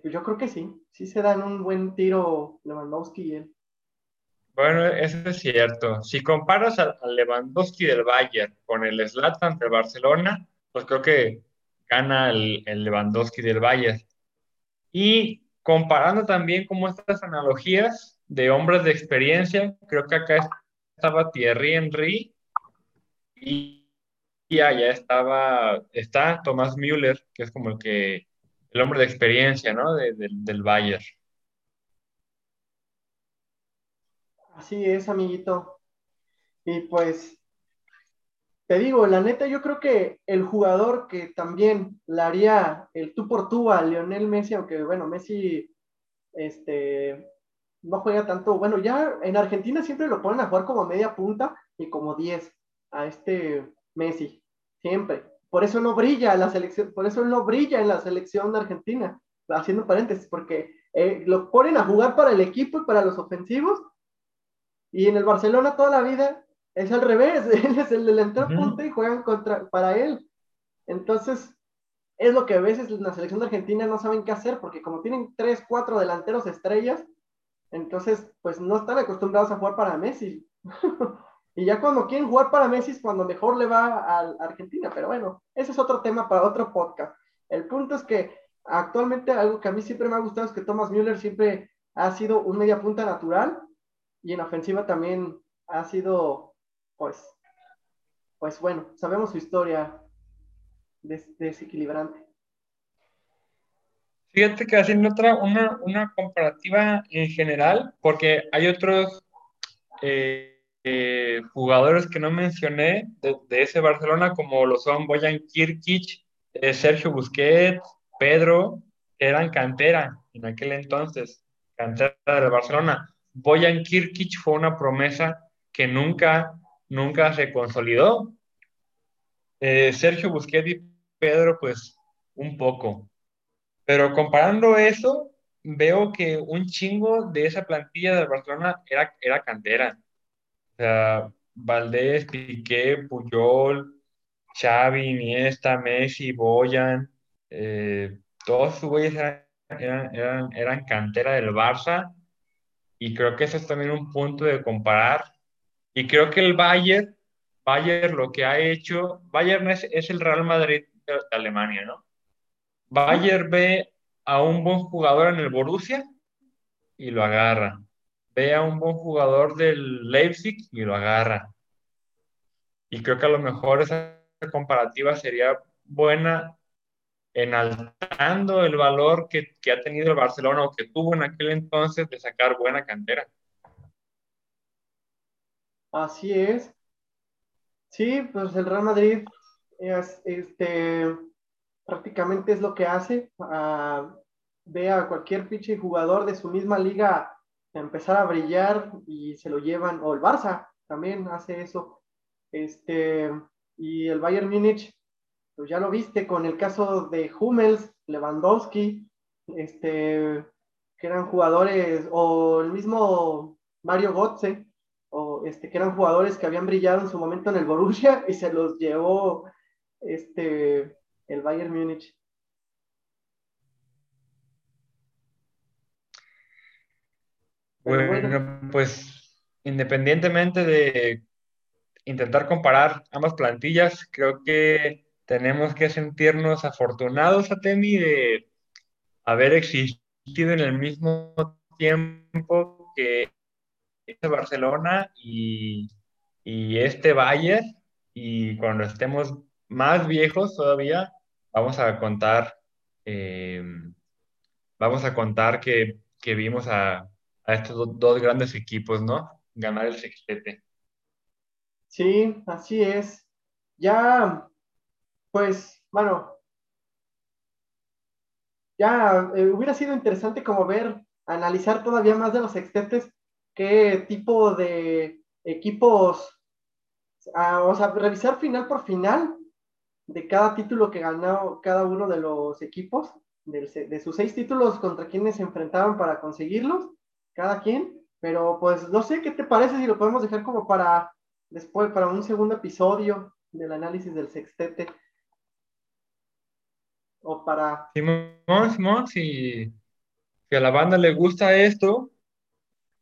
pues yo creo que sí, sí se dan un buen tiro Lewandowski y él. Bueno, eso es cierto. Si comparas al Lewandowski del Bayern con el Zlatan del Barcelona, pues creo que gana el, Lewandowski del Bayern. Y comparando también como estas analogías de hombres de experiencia, creo que acá estaba Thierry Henry y, allá estaba, está Tomás Müller, que es como el que, el hombre de experiencia, ¿no? del Bayern. Así es, amiguito. Y pues te digo, la neta, yo creo que el jugador que también le haría el tú por tú a Lionel Messi, aunque bueno, Messi este, no juega tanto, bueno, ya en Argentina siempre lo ponen a jugar como media punta y como 10 a este Messi, siempre. Por eso no brilla la selección, por eso no brilla en la selección de Argentina, haciendo paréntesis, porque eh, lo ponen a jugar para el equipo y para los ofensivos, y en el Barcelona toda la vida es al revés, él es el delantero punta y juegan contra, para él. Entonces, es lo que a veces en la selección de Argentina no saben qué hacer, porque como tienen tres, cuatro delanteros estrellas, entonces, pues no están acostumbrados a jugar para Messi. y ya cuando quieren jugar para Messi es cuando mejor le va a, Argentina, pero bueno, ese es otro tema para otro podcast. El punto es que actualmente algo que a mí siempre me ha gustado es que Thomas Müller siempre ha sido un media punta natural y en ofensiva también ha sido pues, pues bueno, sabemos su historia desequilibrante. Fíjate que haciendo otra, una, una comparativa en general, porque hay otros eh, eh, jugadores que no mencioné de, ese Barcelona, como lo son Boyan Kirkic, eh, Sergio Busquets, Pedro, eran cantera en aquel entonces, cantera del Barcelona. Boyan Kirkic fue una promesa que nunca nunca se consolidó. Eh, Sergio Busquets y Pedro, pues un poco. Pero comparando eso, veo que un chingo de esa plantilla de Barcelona era, era cantera. O sea, Valdés, Piqué, Puyol, Xavi, Iniesta, Messi, Boyan, eh, todos sus güeyes eran, eran, eran, cantera del Barça. Y creo que eso es también un punto de comparar y creo que el Bayern, Bayern lo que ha hecho, Bayern es, el Real Madrid de Alemania, ¿no? Bayern ve a un buen jugador en el Borussia y lo agarra. Ve a un buen jugador del Leipzig y lo agarra. Y creo que a lo mejor esa comparativa sería buena enaltando el valor que, que, ha tenido el Barcelona o que tuvo en aquel entonces de sacar buena cantera. Así es. Sí, pues el Real Madrid es, este, prácticamente es lo que hace. Uh, ve a cualquier pinche jugador de su misma liga empezar a brillar y se lo llevan, o el Barça también hace eso. Este, y el Bayern Múnich, pues ya lo viste con el caso de Hummels, Lewandowski, este, que eran jugadores, o el mismo Mario Götze, este, que eran jugadores que habían brillado en su momento en el Borussia y se los llevó este, el Bayern Múnich. Bueno, pues independientemente de intentar comparar ambas plantillas, creo que tenemos que sentirnos afortunados, Atemi, de haber existido en el mismo tiempo que este Barcelona y, este Bayern y cuando estemos más viejos todavía vamos a contar eh, vamos a contar que, vimos a, estos dos grandes equipos, ¿no? Ganar el sextete. Sí, así es. Ya, pues, bueno, ya eh, hubiera sido interesante como ver, analizar todavía más de los sextetes qué tipo de equipos, ah, o sea, revisar final por final de cada título que ganó cada uno de los equipos, de, sus seis títulos contra quienes se enfrentaban para conseguirlos, cada quien. Pero pues no sé qué te parece si lo podemos dejar como para después, para un segundo episodio del análisis del sextete. O para... Simón, Simón, si, si a la banda le gusta esto,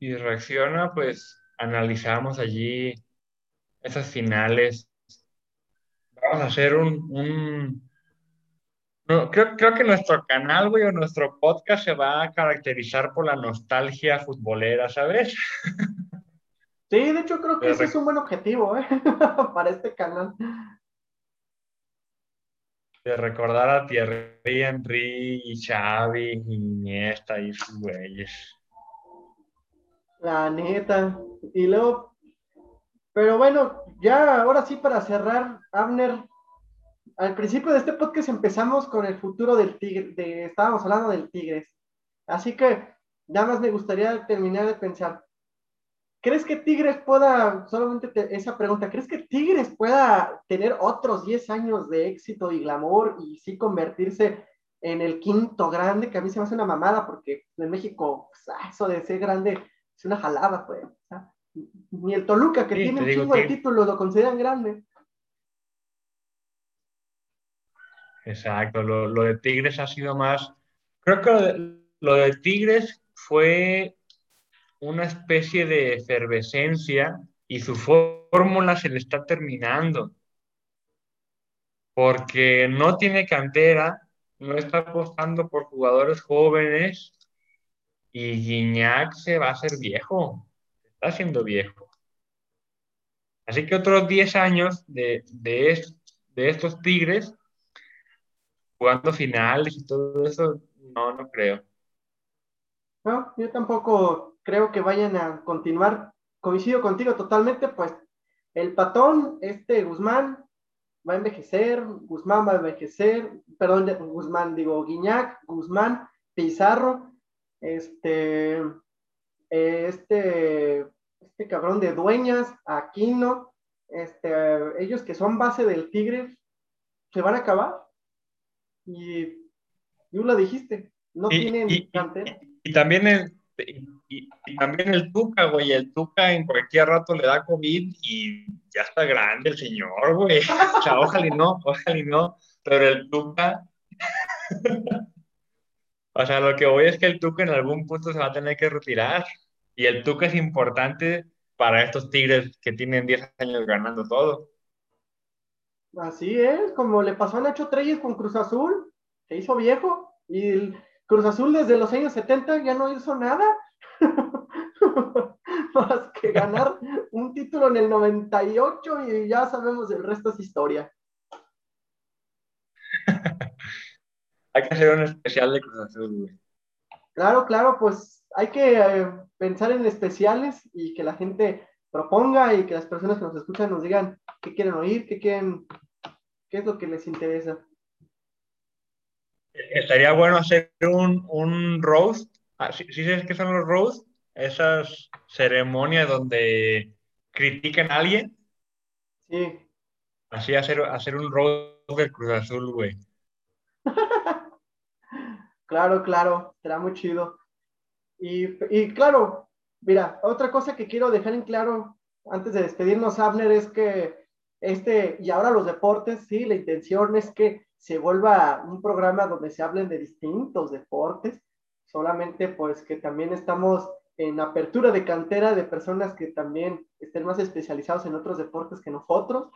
y reacciona, pues analizamos allí esas finales. Vamos a hacer un... creo, creo que nuestro canal, güey, o nuestro podcast se va a caracterizar por la nostalgia futbolera, ¿sabes? Sí, de hecho creo que ese es un buen objetivo, ¿eh? Para este canal. De recordar a Thierry Henry y Xavi y Iniesta y sus güeyes. La neta. Y luego, pero bueno, ya ahora sí para cerrar, Abner, al principio de este podcast empezamos con el futuro del Tigre, estábamos hablando del Tigres. Así que nada más me gustaría terminar de pensar, ¿crees que Tigres pueda, solamente esa pregunta, ¿crees que Tigres pueda tener otros 10 años de éxito y glamour y sí convertirse en el quinto grande, que a mí se me hace una mamada porque en México, pues, ah, eso de ser grande es una jalada, pues. ni el Toluca, que tiene un chingo de títulos, lo consideran grande. Exacto, lo, de Tigres ha sido más. Creo que lo de, Tigres fue una especie de efervescencia y su fórmula se le está terminando. Porque no tiene cantera, no está apostando por jugadores jóvenes y Guiñac se va a hacer viejo, está siendo viejo. Así que otros 10 años de, de, de estos Tigres jugando finales y todo eso, no, no creo. No, yo tampoco creo que vayan a continuar. Coincido contigo totalmente, pues el patón, este Guzmán, va a envejecer, Guzmán va a envejecer, perdón, Guzmán, digo, Guiñac, Guzmán, Pizarro, este, este, este cabrón de dueñas, Aquino, este, ellos que son base del Tigre, se van a acabar. Y tú lo dijiste, no tienen y, Y, también el, y, también el Tuca, güey, el Tuca en cualquier rato le da COVID y ya está grande el señor, güey. O sea, ojalá y no, ojalá y no, pero el Tuca O sea, lo que voy es que el Tuca en algún punto se va a tener que retirar. Y el Tuca es importante para estos Tigres que tienen 10 años ganando todo. Así es, como le pasó a Nacho Treyes con Cruz Azul, se hizo viejo. Y el Cruz Azul desde los años 70 ya no hizo nada. Más que ganar un título en el 98 y ya sabemos el resto es historia. Hay que hacer un especial de Cruz Azul, güey. Claro, claro, pues hay que eh, pensar en especiales y que la gente proponga y que las personas que nos escuchan nos digan qué quieren oír, qué quieren, qué es lo que les interesa. Estaría bueno hacer un, un roast. Ah, ¿Sí, ¿Sí sabes qué son los roast? Esas ceremonias donde critican a alguien. Sí. Así hacer, hacer un roast del Cruz Azul, güey. Claro, claro, será muy chido. Y, y, claro, mira, otra cosa que quiero dejar en claro antes de despedirnos, Abner, es que este, y ahora los deportes, sí, la intención es que se vuelva un programa donde se hablen de distintos deportes, solamente pues que también estamos en apertura de cantera de personas que también estén más especializados en otros deportes que nosotros,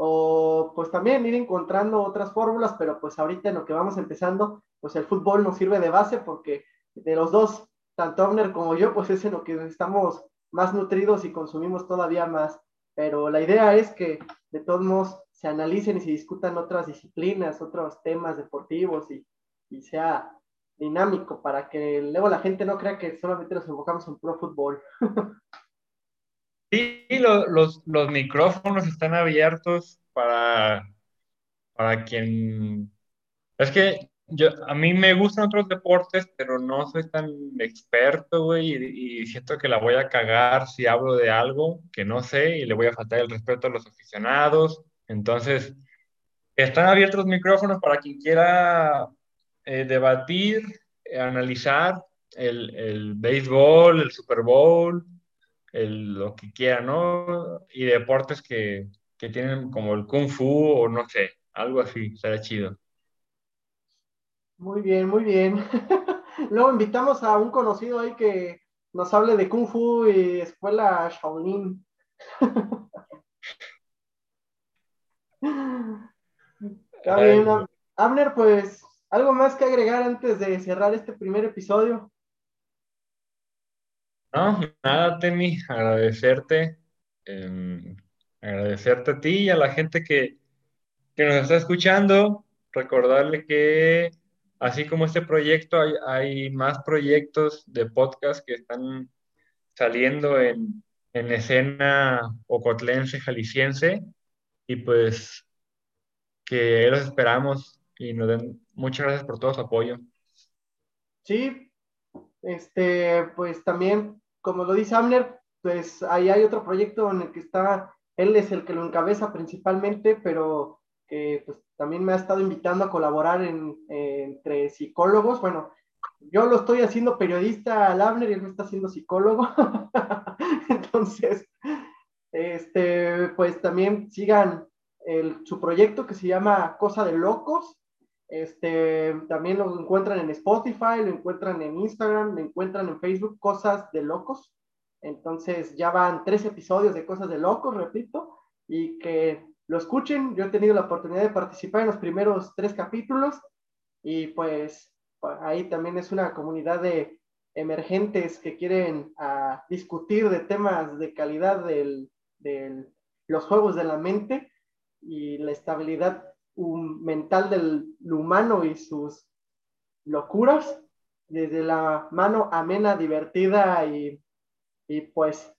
o pues también ir encontrando otras fórmulas, pero pues ahorita en lo que vamos empezando, pues el fútbol nos sirve de base porque de los dos, tanto Abner como yo, pues es en lo que estamos más nutridos y consumimos todavía más. Pero la idea es que de todos modos se analicen y se discutan otras disciplinas, otros temas deportivos y, y sea dinámico para que luego la gente no crea que solamente nos enfocamos en pro fútbol. Sí, lo, los, los, micrófonos están abiertos para, para quien... Es que yo, a mí me gustan otros deportes, pero no soy tan experto, güey, y, siento que la voy a cagar si hablo de algo que no sé y le voy a faltar el respeto a los aficionados. Entonces, están abiertos los micrófonos para quien quiera eh, debatir, analizar el, el, béisbol, el Super Bowl, el, lo que quiera, ¿no? Y deportes que, que tienen como el Kung Fu o no sé, algo así, será chido. Muy bien, muy bien. Luego invitamos a un conocido ahí que nos hable de Kung Fu y escuela Shaolin. Está bien, Abner, pues, ¿algo más que agregar antes de cerrar este primer episodio? No, nada, Temi, agradecerte, eh, agradecerte a ti y a la gente que, que nos está escuchando, recordarle que así como este proyecto, hay, hay más proyectos de podcast que están saliendo en, en escena ocotlense, jalisciense, y pues que los esperamos y nos den muchas gracias por todo su apoyo. Sí, este, pues también, como lo dice Amner, pues ahí hay otro proyecto en el que está, él es el que lo encabeza principalmente, pero que pues también me ha estado invitando a colaborar en, entre psicólogos. Bueno, yo lo estoy haciendo periodista al Abner y él me está haciendo psicólogo. Entonces, este, pues también sigan el, su proyecto que se llama Cosa de Locos. Este, también lo encuentran en Spotify, lo encuentran en Instagram, lo encuentran en Facebook, Cosas de Locos. Entonces ya van tres episodios de Cosas de Locos, repito, y que lo escuchen. Yo he tenido la oportunidad de participar en los primeros tres capítulos y pues ahí también es una comunidad de emergentes que quieren uh, discutir de temas de calidad de los juegos de la mente y la estabilidad mental del humano y sus locuras, desde la mano amena, divertida y, y pues,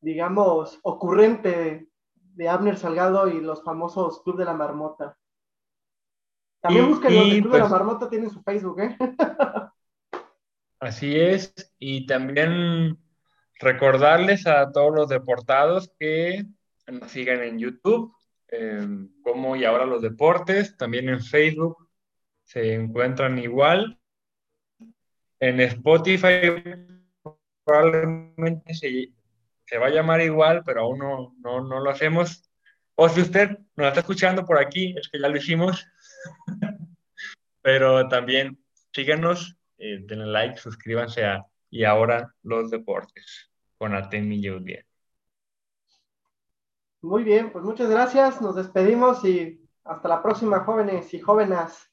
digamos, ocurrente de Abner Salgado y los famosos Club de la Marmota. También busquen los de Club pues, de la pues Marmota, tienen su Facebook, ¿eh? así es, y también recordarles a todos los deportados que nos sigan en YouTube, eh, como y ahora los deportes, también en Facebook se encuentran igual. En Spotify probablemente se, va a llamar igual, pero aún no, no, no, lo hacemos. O si usted nos está escuchando por aquí, es que ya lo hicimos. pero también síganos, eh, denle like, suscríbanse a Y ahora los deportes con Atemi y muy bien, pues muchas gracias, nos despedimos y hasta la próxima, jóvenes y jóvenes.